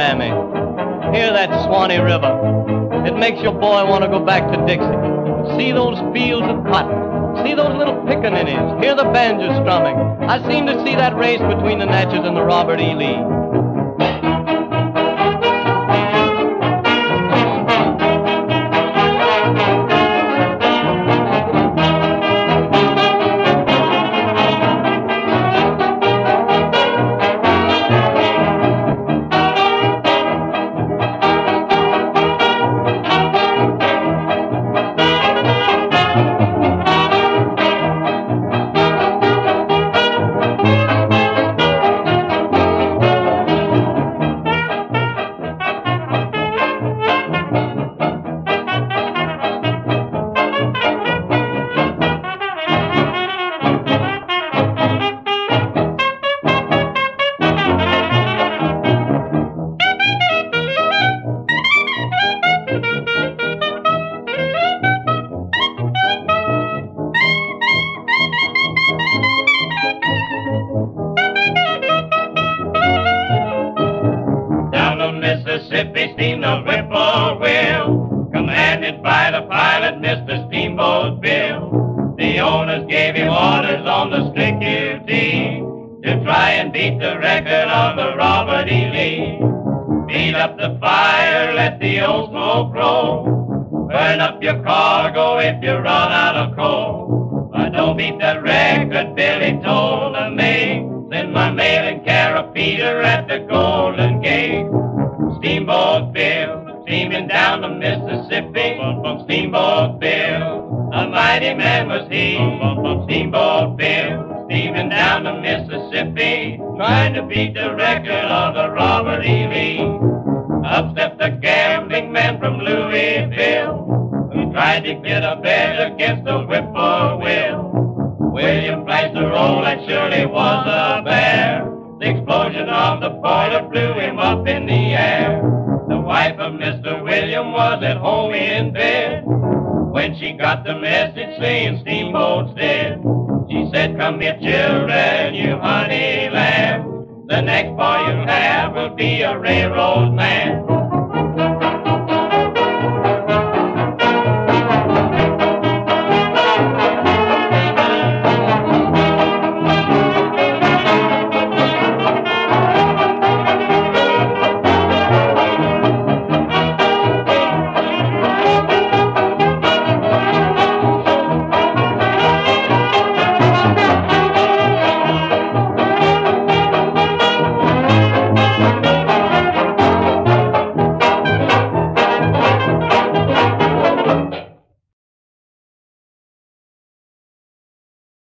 Hear that Swanee River. It makes your boy want to go back to Dixie. See those fields of cotton. See those little pickaninnies. Hear the banjo strumming. I seem to see that race between the Natchez and the Robert E. Lee. Mississippi steamed the whippoorwill, commanded by the pilot, Mr. Steamboat Bill. The owners gave him orders on the strict duty to try and beat the record of the Robert E. Lee. Beat up the fire, let the old smoke roll. Burn up your cargo if you run out of coal. But don't beat that record, Billy told the maid. Send my mail and carry Peter Steamboat Bill, steaming down the Mississippi. Steamboat Bill, a mighty man was he. Steamboat Bill, steaming down the Mississippi, trying to beat the record of the Robert E. Lee. Up stepped the gambling man from Louisville, who tried to get a bet against the whippoorwill. William flashed the roll and surely was a bear. The explosion of the boiler blew him up in the air. The wife of Mr. William was at home in bed. When she got the message saying Steamboat's dead, she said, Come here, children, you honey lamb. The next boy you have will be a railroad man.